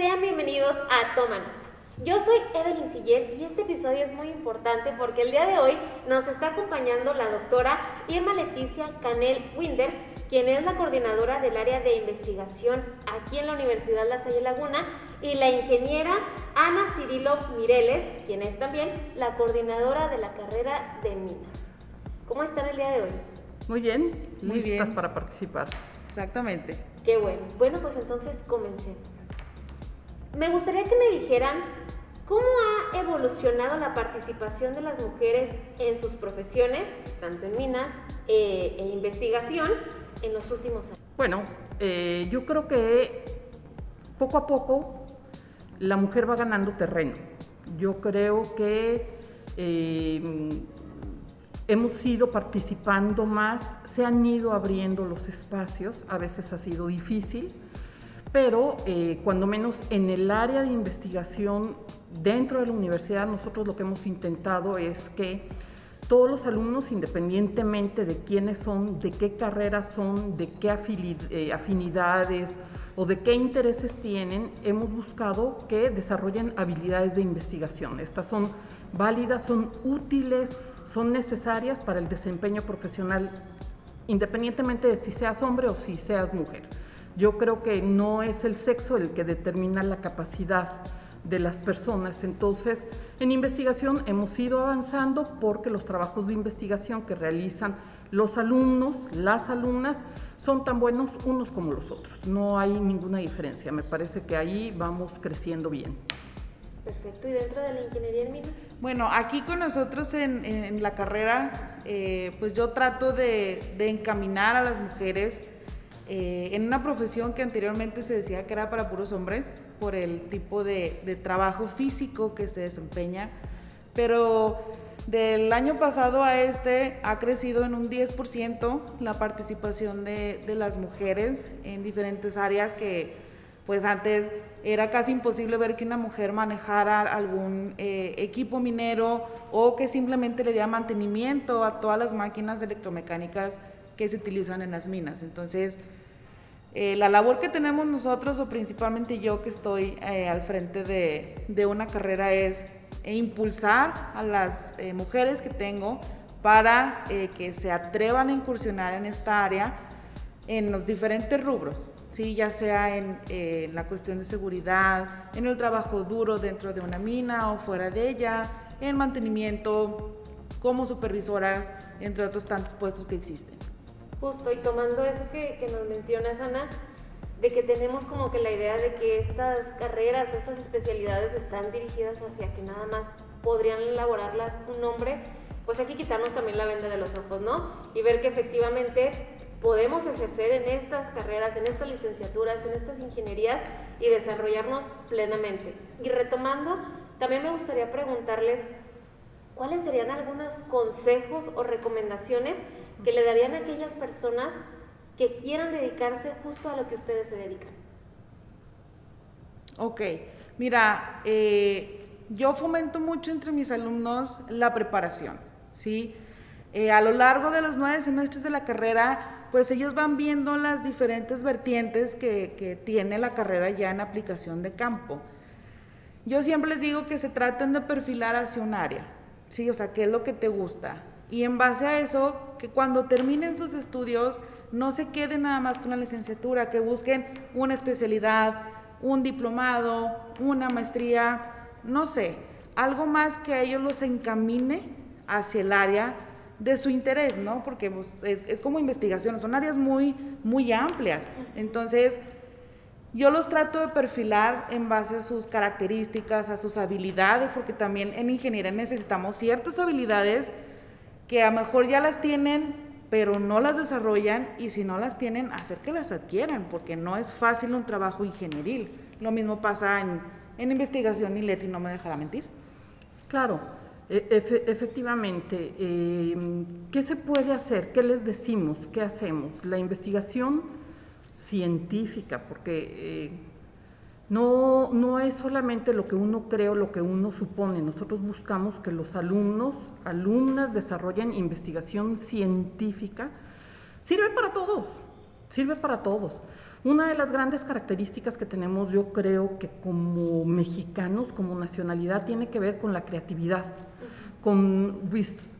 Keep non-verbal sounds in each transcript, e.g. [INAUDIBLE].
sean bienvenidos a Toman. Yo soy Evelyn Siller y este episodio es muy importante porque el día de hoy nos está acompañando la doctora Irma Leticia Canel Winder, quien es la coordinadora del área de investigación aquí en la Universidad La Salle Laguna, y la ingeniera Ana Cirilo Mireles, quien es también la coordinadora de la carrera de minas. ¿Cómo están el día de hoy? Muy bien, Muy listas para participar. Exactamente. Qué bueno. Bueno, pues entonces comencemos. Me gustaría que me dijeran cómo ha evolucionado la participación de las mujeres en sus profesiones, tanto en minas eh, e investigación, en los últimos años. Bueno, eh, yo creo que poco a poco la mujer va ganando terreno. Yo creo que eh, hemos ido participando más, se han ido abriendo los espacios, a veces ha sido difícil, pero eh, cuando menos en el área de investigación dentro de la universidad nosotros lo que hemos intentado es que todos los alumnos, independientemente de quiénes son, de qué carreras son, de qué eh, afinidades o de qué intereses tienen, hemos buscado que desarrollen habilidades de investigación. Estas son válidas, son útiles, son necesarias para el desempeño profesional, independientemente de si seas hombre o si seas mujer. Yo creo que no es el sexo el que determina la capacidad de las personas. Entonces, en investigación hemos ido avanzando porque los trabajos de investigación que realizan los alumnos, las alumnas, son tan buenos unos como los otros. No hay ninguna diferencia. Me parece que ahí vamos creciendo bien. Perfecto. ¿Y dentro de la ingeniería en minas? Bueno, aquí con nosotros en, la carrera, eh, pues yo trato de, encaminar a las mujeres eh, en una profesión que anteriormente se decía que era para puros hombres por el tipo de, trabajo físico que se desempeña, pero del año pasado a este ha crecido en un 10% la participación de, de las mujeres en diferentes áreas que pues antes era casi imposible ver que una mujer manejara algún eh, equipo minero o que simplemente le diera mantenimiento a todas las máquinas electromecánicas que se utilizan en las minas. Entonces, eh, la labor que tenemos nosotros, o principalmente yo que estoy eh, al frente de, una carrera, es impulsar a las mujeres que tengo para que se atrevan a incursionar en esta área en los diferentes rubros. ¿sí? ya sea en la cuestión de seguridad, en el trabajo duro dentro de una mina o fuera de ella, en mantenimiento, como supervisoras, entre otros tantos puestos que existen. Justo, y tomando eso que, que nos mencionas, Ana, de que tenemos como que la idea de que estas carreras o estas especialidades están dirigidas hacia que nada más podrían elaborarlas un hombre, pues hay que quitarnos también la venda de los ojos, ¿no? Y ver que efectivamente podemos ejercer en estas carreras, en estas licenciaturas, en estas ingenierías y desarrollarnos plenamente. Y retomando, también me gustaría preguntarles cuáles serían algunos consejos o recomendaciones que le darían a aquellas personas que quieran dedicarse justo a lo que ustedes se dedican. Ok, mira, eh, yo fomento mucho entre mis alumnos la preparación, ¿sí? Eh, a lo largo de los nueve semestres de la carrera, pues ellos van viendo las diferentes vertientes que, tiene la carrera ya en aplicación de campo. Yo siempre les digo que se traten de perfilar hacia un área, ¿sí? O sea, ¿qué es lo que te gusta? Y en base a eso, que cuando terminen sus estudios no se queden nada más con la licenciatura, que busquen una especialidad, un diplomado, una maestría, no sé, algo más que a ellos los encamine hacia el área de su interés, ¿no? Porque pues, es, como investigación, son áreas muy, muy amplias. Entonces, yo los trato de perfilar en base a sus características, a sus habilidades, porque también en ingeniería necesitamos ciertas habilidades que a lo mejor ya las tienen, pero no las desarrollan y si no las tienen, hacer que las adquieran, porque no es fácil un trabajo ingenieril. Lo mismo pasa en, en investigación y Leti no me dejará mentir. Claro, e, efectivamente, em, ¿qué se puede hacer? ¿Qué les decimos? ¿Qué hacemos? La investigación científica, porque eh, no, no es solamente lo que uno cree o lo que uno supone. Nosotros buscamos que los alumnos, alumnas desarrollen investigación científica. Sirve para todos, sirve para todos. Una de las grandes características que tenemos, yo creo que como mexicanos, como nacionalidad, tiene que ver con la creatividad, con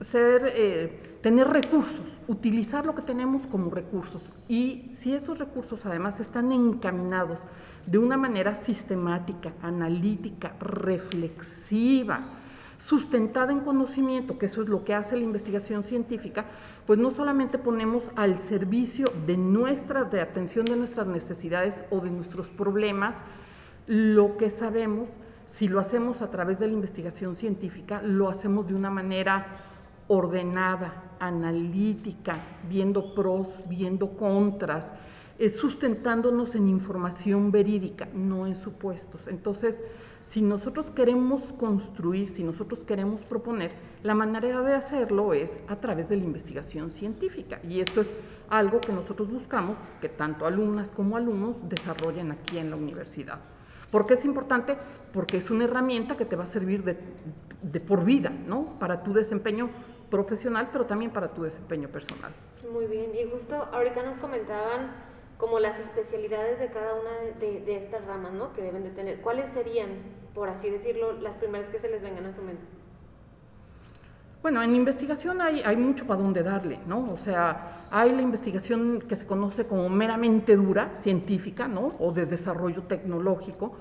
ser, eh, tener recursos, utilizar lo que tenemos como recursos. Y si esos recursos además están encaminados de una manera sistemática, analítica, reflexiva, sustentada en conocimiento, que eso es lo que hace la investigación científica, pues no solamente ponemos al servicio de nuestras, de atención de nuestras necesidades o de nuestros problemas, lo que sabemos, si lo hacemos a través de la investigación científica, lo hacemos de una manera ordenada, analítica, viendo pros, viendo contras, sustentándonos en información verídica, no en supuestos. Entonces, si nosotros queremos construir, si nosotros queremos proponer, la manera de hacerlo es a través de la investigación científica. Y esto es algo que nosotros buscamos que tanto alumnas como alumnos desarrollen aquí en la universidad. ¿Por qué es importante? Porque es una herramienta que te va a servir de, de por vida, ¿no? Para tu desempeño profesional, pero también para tu desempeño personal. Muy bien, y justo ahorita nos comentaban como las especialidades de cada una de, estas ramas, ¿no? Que deben de tener. ¿Cuáles serían, por así decirlo, las primeras que se les vengan a su mente? Bueno, en investigación hay, hay mucho para dónde darle, ¿no? O sea, hay la investigación que se conoce como meramente dura, científica, ¿no? O de desarrollo tecnológico,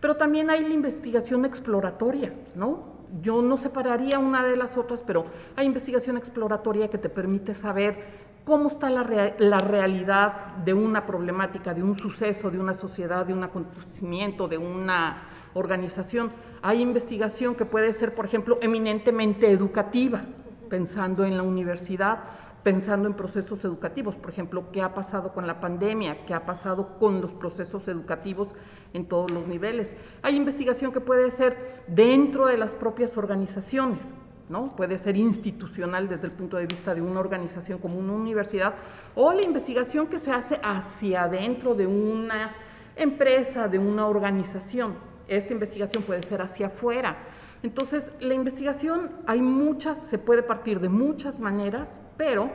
pero también hay la investigación exploratoria, ¿no? Yo no separaría una de las otras, pero hay investigación exploratoria que te permite saber cómo está la, realidad de una problemática, de un suceso, de una sociedad, de un acontecimiento, de una organización. Hay investigación que puede ser, por ejemplo, eminentemente educativa, pensando en la universidad, pensando en procesos educativos, por ejemplo, qué ha pasado con la pandemia, qué ha pasado con los procesos educativos en todos los niveles. Hay investigación que puede ser dentro de las propias organizaciones, ¿no? Puede ser institucional desde el punto de vista de una organización como una universidad o la investigación que se hace hacia adentro de una empresa, de una organización. Esta investigación puede ser hacia afuera. Entonces, la investigación hay muchas, se puede partir de muchas maneras, pero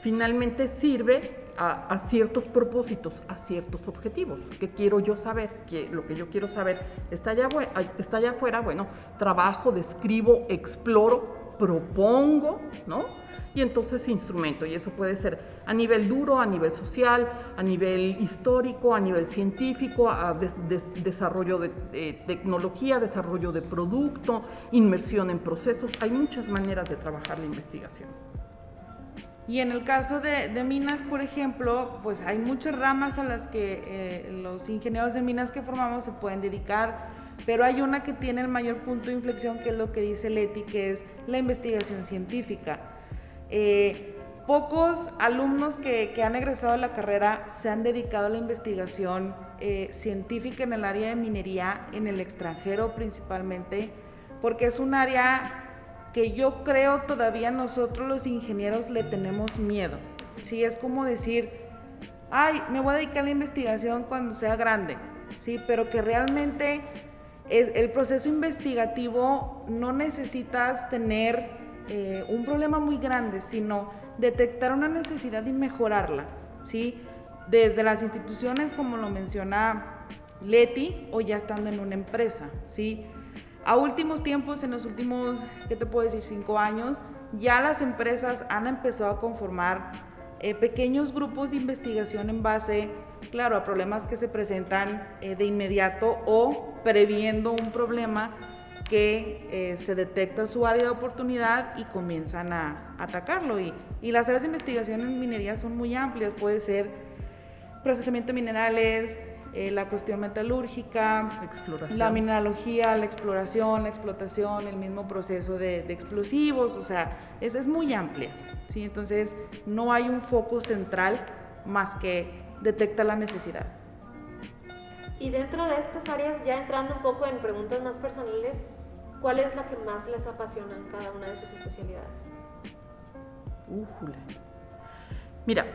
finalmente sirve a, ciertos propósitos, a ciertos objetivos. ¿Qué quiero yo saber? que lo que yo quiero saber está allá, está allá afuera, bueno, trabajo, describo, exploro, propongo, ¿no? Y entonces instrumento, y eso puede ser a nivel duro, a nivel social, a nivel histórico, a nivel científico, a desarrollo de tecnología, desarrollo de producto, inmersión en procesos. Hay muchas maneras de trabajar la investigación. Y en el caso de, minas, por ejemplo, pues hay muchas ramas a las que eh, los ingenieros de minas que formamos se pueden dedicar, pero hay una que tiene el mayor punto de inflexión, que es lo que dice Leti, que es la investigación científica. Eh, pocos alumnos que, han egresado a la carrera se han dedicado a la investigación eh, científica en el área de minería, en el extranjero principalmente, porque es un área que yo creo todavía nosotros los ingenieros le tenemos miedo. Sí, es como decir, ay, me voy a dedicar a la investigación cuando sea grande. Sí, pero que realmente es, el proceso investigativo no necesitas tener eh, un problema muy grande, sino detectar una necesidad y mejorarla. Sí, desde las instituciones, como lo menciona Leti, o ya estando en una empresa. Sí, a últimos tiempos, en los últimos, ¿qué te puedo decir? Cinco años, ya las empresas han empezado a conformar eh, pequeños grupos de investigación en base, claro, a problemas que se presentan eh, de inmediato o previendo un problema que eh, se detecta su área de oportunidad y comienzan a, atacarlo. Y, y, las áreas de investigación en minería son muy amplias, puede ser procesamiento de minerales, eh, la cuestión metalúrgica, la mineralogía, la exploración, la explotación, el mismo proceso de, explosivos, o sea, es, es muy amplia, ¿sí? Entonces, no hay un foco central más que detecta la necesidad. Y dentro de estas áreas, ya entrando un poco en preguntas más personales, ¿cuál es la que más les apasiona en cada una de sus especialidades? Mira,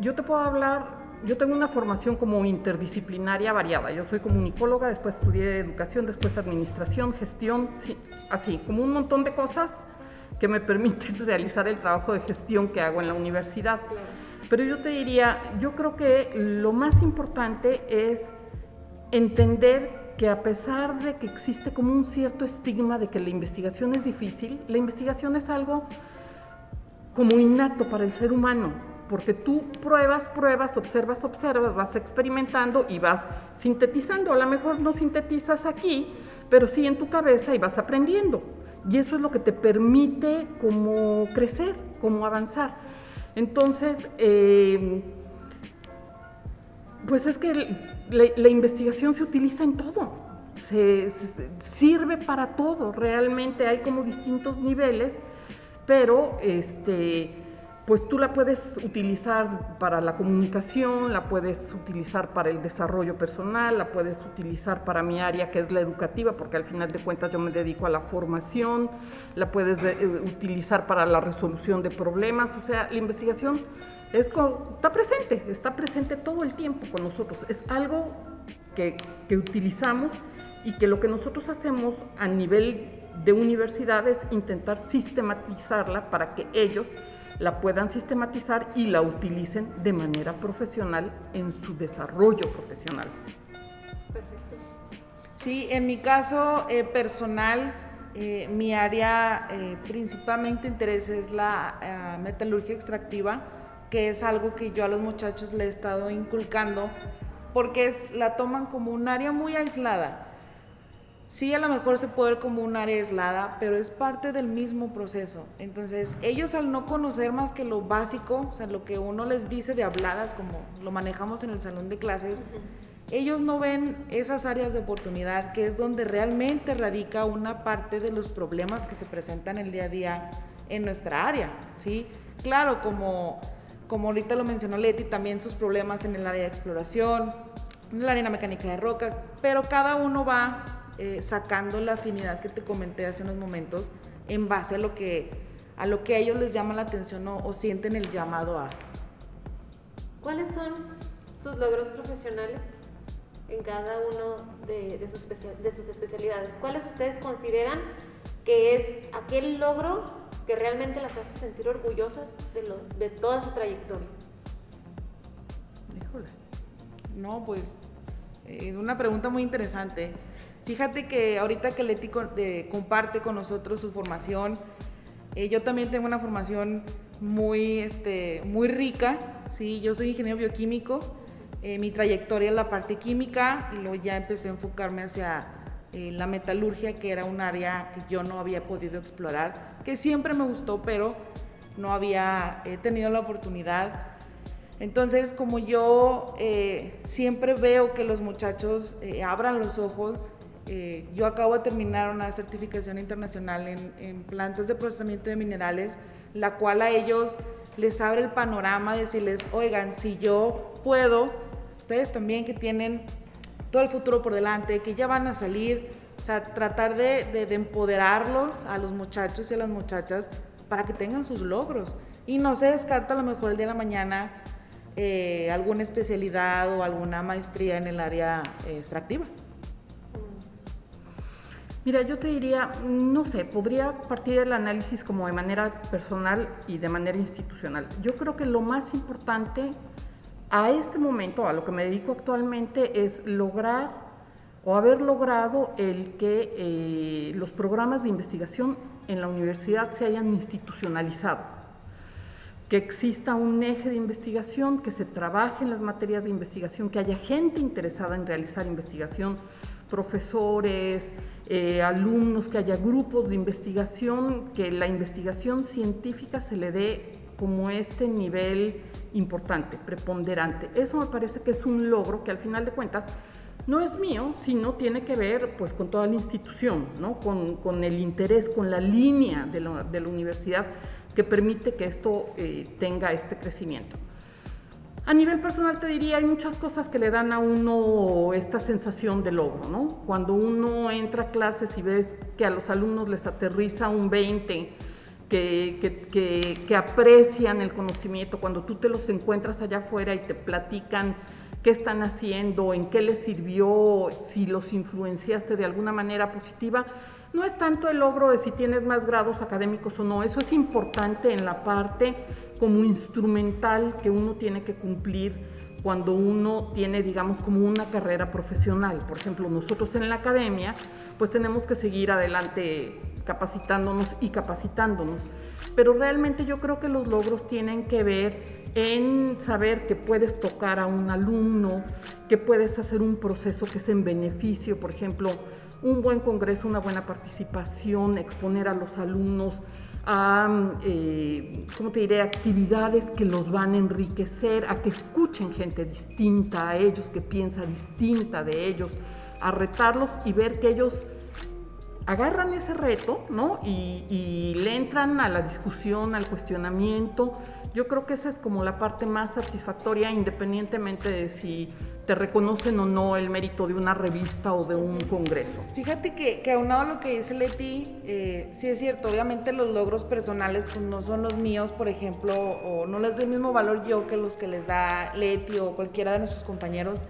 yo te puedo hablar yo tengo una formación como interdisciplinaria variada. Yo soy comunicóloga, después estudié educación, después administración, gestión, sí, así, como un montón de cosas que me [LAUGHS] permiten realizar el trabajo de gestión que hago en la universidad. Pero yo te diría, yo creo que lo más importante es entender que a pesar de que existe como un cierto estigma de que la investigación es difícil, la investigación es algo como innato para el ser humano, porque tú pruebas, pruebas, observas, observas, vas experimentando y vas sintetizando. A lo mejor no sintetizas aquí, pero sí en tu cabeza y vas aprendiendo. Y eso es lo que te permite como crecer, como avanzar. Entonces, eh, pues es que la, investigación se utiliza en todo, se, sirve para todo, realmente hay como distintos niveles, pero este, pues tú la puedes utilizar para la comunicación, la puedes utilizar para el desarrollo personal, la puedes utilizar para mi área que es la educativa, porque al final de cuentas yo me dedico a la formación, la puedes eh, utilizar para la resolución de problemas, o sea, la investigación es está presente, está presente todo el tiempo con nosotros, es algo que, que utilizamos y que lo que nosotros hacemos a nivel de universidad es intentar sistematizarla para que ellos la puedan sistematizar y la utilicen de manera profesional en su desarrollo profesional. Perfecto. Sí, en mi caso eh, personal, eh, mi área eh, principalmente interés es la metalurgia extractiva, que es algo que yo a los muchachos le he estado inculcando, porque es, la toman como un área muy aislada sí a lo mejor se puede ver como un área aislada, pero es parte del mismo proceso. Entonces, ellos al no conocer más que lo básico, o sea, lo que uno les dice de habladas, como lo manejamos en el salón de clases, ellos no ven esas áreas de oportunidad, que es donde realmente radica una parte de los problemas que se presentan el día a día en nuestra área, ¿sí? Claro, como, como ahorita lo mencionó Leti, también sus problemas en el área de exploración, en el área de mecánica de rocas, pero cada uno va eh, sacando la afinidad que te comenté hace unos momentos en base a lo que a lo que a ellos les llama la atención o, sienten el llamado a. ¿Cuáles son sus logros profesionales en cada uno de, sus, de sus especialidades? ¿Cuáles ustedes consideran que es aquel logro que realmente las hace sentir orgullosas de, lo, de toda su trayectoria? Híjole. No, pues, eh, una pregunta muy interesante. Fíjate que ahorita que Leti eh, comparte con nosotros su formación, eh, yo también tengo una formación muy, este, muy rica, ¿sí? Yo soy ingeniero bioquímico, eh, mi trayectoria es la parte química y luego ya empecé a enfocarme hacia la metalurgia, que era un área que yo no había podido explorar, que siempre me gustó, pero no había tenido la oportunidad. Entonces, como yo siempre veo que los muchachos abran los ojos eh, yo acabo de terminar una certificación internacional en, plantas de procesamiento de minerales, la cual a ellos les abre el panorama, decirles, oigan, si yo puedo, ustedes también que tienen todo el futuro por delante, que ya van a salir, o sea, tratar de, de, empoderarlos a los muchachos y a las muchachas para que tengan sus logros. Y no se descarta a lo mejor el día de la mañana eh, alguna especialidad o alguna maestría en el área eh, extractiva. Mira, yo te diría, no sé, podría partir del análisis como de manera personal y de manera institucional. Yo creo que lo más importante a este momento, a lo que me dedico actualmente, es lograr o haber logrado el que eh, los programas de investigación en la universidad se hayan institucionalizado, que exista un eje de investigación, que se trabaje en las materias de investigación, que haya gente interesada en realizar investigación, profesores, eh, alumnos, que haya grupos de investigación, que la investigación científica se le dé como este nivel importante, preponderante. Eso me parece que es un logro que al final de cuentas no es mío, sino tiene que ver pues con toda la institución, ¿no? con, el interés, con la línea de la, de la universidad que permite que esto eh, tenga este crecimiento. A nivel personal te diría, hay muchas cosas que le dan a uno esta sensación de logro, ¿no? Cuando uno entra a clases y ves que a los alumnos les aterriza un 20, que, que, aprecian el conocimiento, cuando tú te los encuentras allá afuera y te platican qué están haciendo, en qué les sirvió, si los influenciaste de alguna manera positiva, no es tanto el logro de si tienes más grados académicos o no, eso es importante en la parte como instrumental que uno tiene que cumplir cuando uno tiene, digamos, como una carrera profesional. Por ejemplo, nosotros en la academia, pues tenemos que seguir adelante capacitándonos y capacitándonos. Pero realmente yo creo que los logros tienen que ver en saber que puedes tocar a un alumno, que puedes hacer un proceso que es en beneficio, por ejemplo, un buen congreso, una buena participación, exponer a los alumnos a, eh, ¿cómo te diré?, actividades que los van a enriquecer, a que escuchen gente distinta a ellos, que piensa distinta de ellos, a retarlos y ver que ellos agarran ese reto, ¿no? Y, le entran a la discusión, al cuestionamiento. Yo creo que esa es como la parte más satisfactoria, independientemente de si te reconocen o no el mérito de una revista o de un congreso. Fíjate que, que aunado a lo que dice Leti, eh, sí es cierto, obviamente los logros personales pues, no son los míos, por ejemplo, o no les doy el mismo valor yo que los que les da Leti o cualquiera de nuestros compañeros.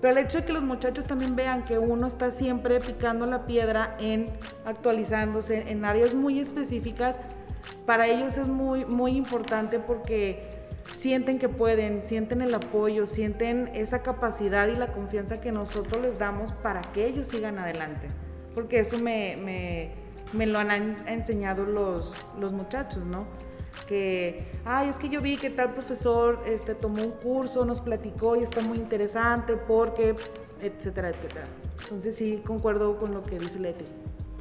Pero el hecho de que los muchachos también vean que uno está siempre picando la piedra en actualizándose en áreas muy específicas, para ellos es muy, muy importante porque sienten que pueden, sienten el apoyo, sienten esa capacidad y la confianza que nosotros les damos para que ellos sigan adelante. Porque eso me, me, me lo han enseñado los, los muchachos, ¿no? Que, ay, es que yo vi que tal profesor este, tomó un curso, nos platicó y está muy interesante porque, etcétera, etcétera. Entonces sí, concuerdo con lo que dice Leti.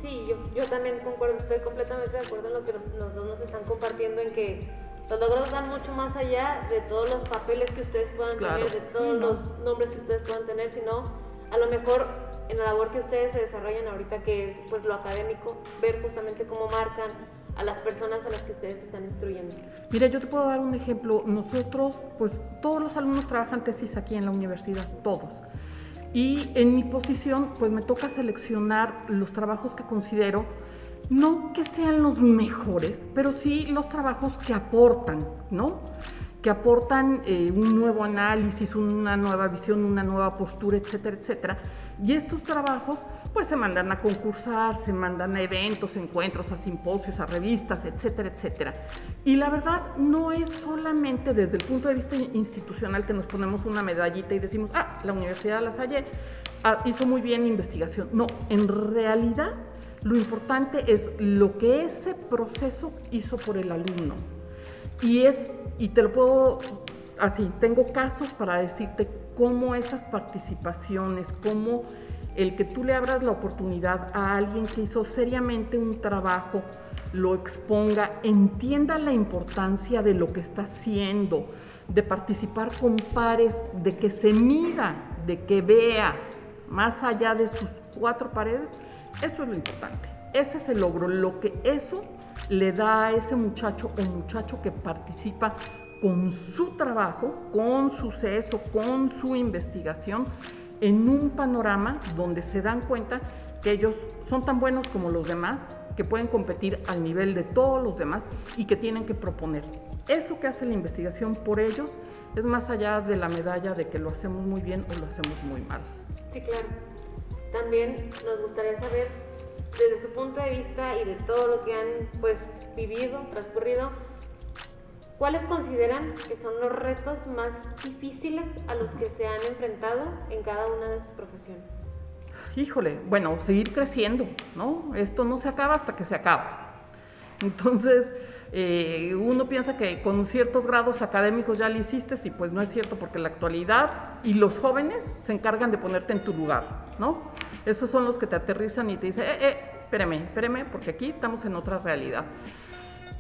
Sí, yo, yo también concuerdo, estoy completamente de acuerdo en lo que los dos nos están compartiendo, en que los logros van mucho más allá de todos los papeles que ustedes puedan tener, de todos los nombres que ustedes puedan tener, sino a lo mejor en la labor que ustedes se desarrollan ahorita, que es pues lo académico, ver justamente cómo marcan a las personas a las que ustedes están instruyendo. Mira, yo te puedo dar un ejemplo. Nosotros, pues todos los alumnos trabajan tesis aquí en la universidad, todos. Y en mi posición, pues me toca seleccionar los trabajos que considero no que sean los mejores, pero sí los trabajos que aportan, ¿no? Que aportan eh, un nuevo análisis, una nueva visión, una nueva postura, etcétera, etcétera. Y estos trabajos, pues se mandan a concursar, se mandan a eventos, encuentros, a simposios, a revistas, etcétera, etcétera. Y la verdad no es solamente desde el punto de vista institucional que nos ponemos una medallita y decimos, ah, la Universidad de La Salle ah, hizo muy bien investigación. No, en realidad lo importante es lo que ese proceso hizo por el alumno. Y es, y te lo puedo, así, tengo casos para decirte cómo esas participaciones, cómo el que tú le abras la oportunidad a alguien que hizo seriamente un trabajo, lo exponga, entienda la importancia de lo que está haciendo, de participar con pares, de que se mida, de que vea más allá de sus cuatro paredes, eso es lo importante. Ese es el logro, lo que eso le da a ese muchacho o muchacho que participa con su trabajo, con su ceso, con su investigación, en un panorama donde se dan cuenta que ellos son tan buenos como los demás, que pueden competir al nivel de todos los demás y que tienen que proponer. Eso que hace la investigación por ellos es más allá de la medalla de que lo hacemos muy bien o lo hacemos muy mal. Sí, claro. También nos gustaría saber, desde su punto de vista y de todo lo que han pues, vivido, transcurrido, ¿cuáles consideran que son los retos más difíciles a los que se han enfrentado en cada una de sus profesiones? Híjole, bueno, seguir creciendo, ¿no? Esto no se acaba hasta que se acaba. Entonces, eh, uno piensa que con ciertos grados académicos ya lo hiciste y pues no es cierto porque la actualidad y los jóvenes se encargan de ponerte en tu lugar, ¿no? Esos son los que te aterrizan y te dicen, eh, eh, espérame, espérame, porque aquí estamos en otra realidad.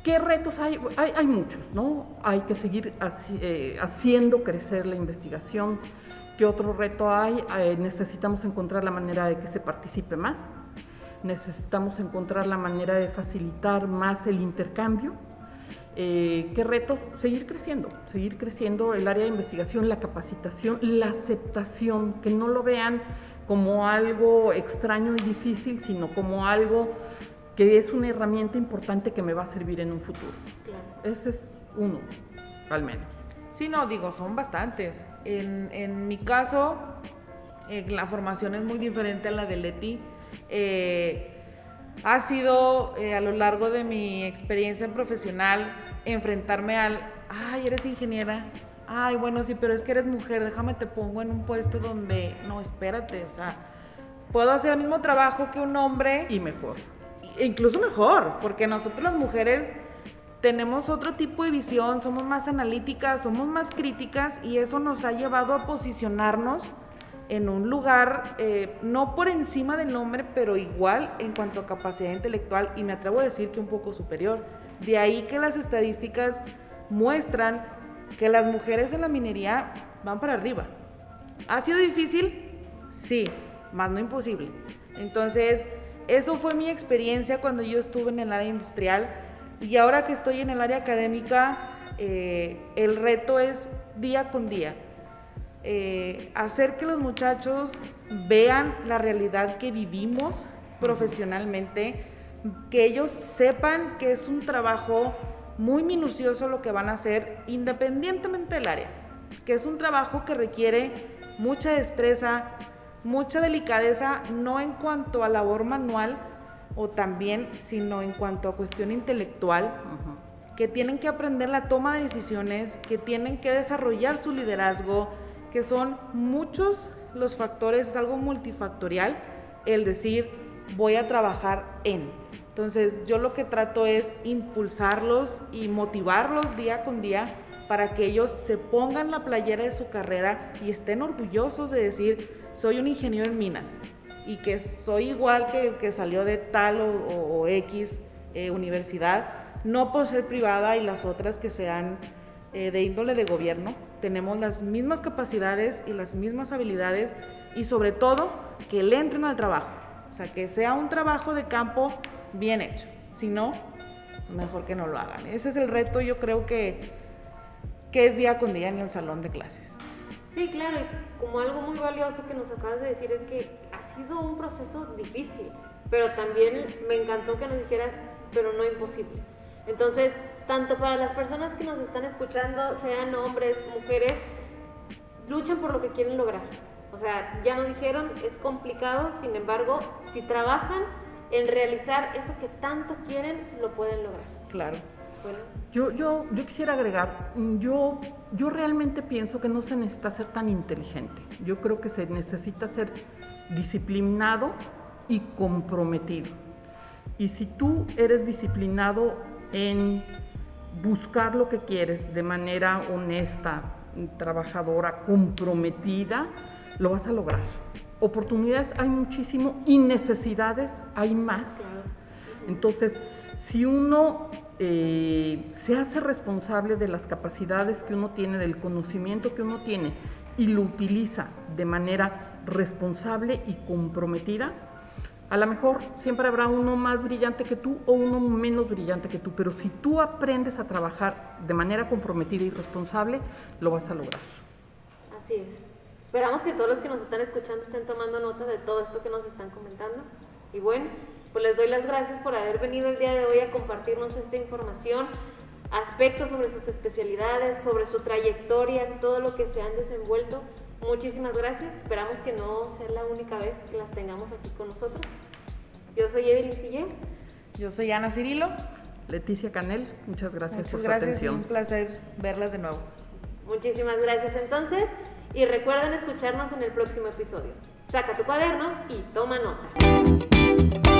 ¿Qué retos hay? Hay, muchos, ¿no? Hay que seguir eh, haciendo crecer la investigación. ¿Qué otro reto hay? necesitamos encontrar la manera de que se participe más necesitamos encontrar la manera de facilitar más el intercambio. Eh, ¿Qué retos? Seguir creciendo, seguir creciendo el área de investigación, la capacitación, la aceptación, que no lo vean como algo extraño y difícil, sino como algo que es una herramienta importante que me va a servir en un futuro. Ese es uno, al menos. Sí, no, digo, son bastantes. En, en mi caso, eh, la formación es muy diferente a la de Leti eh, ha sido eh, a lo largo de mi experiencia profesional enfrentarme al ay, eres ingeniera, ay, bueno, sí, pero es que eres mujer, déjame te pongo en un puesto donde, no, espérate, o sea, puedo hacer el mismo trabajo que un hombre. Y mejor. e Incluso mejor, porque nosotros las mujeres tenemos otro tipo de visión, somos más analíticas, somos más críticas y eso nos ha llevado a posicionarnos en un lugar, eh, no por encima del hombre, pero igual en cuanto a capacidad intelectual y me atrevo a decir que un poco superior. De ahí que las estadísticas muestran que las mujeres en la minería van para arriba. ¿Ha sido difícil? Sí, más no imposible. Entonces, eso fue mi experiencia cuando yo estuve en el área industrial y ahora que estoy en el área académica, eh, el reto es día con día. Eh, hacer que los muchachos vean la realidad que vivimos profesionalmente, que ellos sepan que es un trabajo muy minucioso lo que van a hacer independientemente del área, que es un trabajo que requiere mucha destreza, mucha delicadeza, no en cuanto a labor manual o también, sino en cuanto a cuestión intelectual, que tienen que aprender la toma de decisiones, que tienen que desarrollar su liderazgo, que son muchos los factores, es algo multifactorial el decir voy a trabajar en. Entonces yo lo que trato es impulsarlos y motivarlos día con día para que ellos se pongan la playera de su carrera y estén orgullosos de decir soy un ingeniero en minas y que soy igual que el que salió de tal o, o- o X eh, universidad, no por ser privada y las otras que sean eh, de índole de gobierno. Tenemos las mismas capacidades y las mismas habilidades y sobre todo que le entren al trabajo. O sea, que sea un trabajo de campo bien hecho. Si no, mejor que no lo hagan. Ese es el reto, yo creo que, que es día con día en el salón de clases. Sí, claro, y como algo muy valioso que nos acabas de decir es que ha sido un proceso difícil, pero también me encantó que nos dijeras, pero no imposible. Entonces, tanto para las personas que nos están escuchando, sean hombres, mujeres, luchan por lo que quieren lograr. O sea, ya nos dijeron, es complicado, sin embargo, si trabajan en realizar eso que tanto quieren, lo pueden lograr. Claro. Bueno, Yo, yo, yo quisiera agregar, mm, yo, yo realmente pienso que no se necesita ser tan inteligente. Yo creo que se necesita ser disciplinado y comprometido. Y si tú eres disciplinado en buscar lo que quieres de manera honesta, trabajadora, comprometida, lo vas a lograr. Oportunidades hay muchísimo y necesidades hay más. Entonces, si uno eh, se hace responsable de las capacidades que uno tiene, del conocimiento que uno tiene y lo utiliza de manera responsable y comprometida, a lo mejor siempre habrá uno más brillante que tú o uno menos brillante que tú, pero si tú aprendes a trabajar de manera comprometida y responsable, lo vas a lograr. Así es. Esperamos que todos los que nos están escuchando estén tomando nota de todo esto que nos están comentando. Y bueno, pues les doy las gracias por haber venido el día de hoy a compartirnos esta información, aspectos sobre sus especialidades, sobre su trayectoria, todo lo que se han desenvuelto. Muchísimas gracias. Esperamos que no sea la única vez que las tengamos aquí con nosotros. Yo soy Evelyn Sillén. Yo soy Ana Cirilo. Leticia Canel, muchas gracias Muchas por su gracias y atención. un placer verlas de nuevo. Muchísimas gracias entonces y recuerden escucharnos en el próximo episodio. Saca tu cuaderno y toma nota.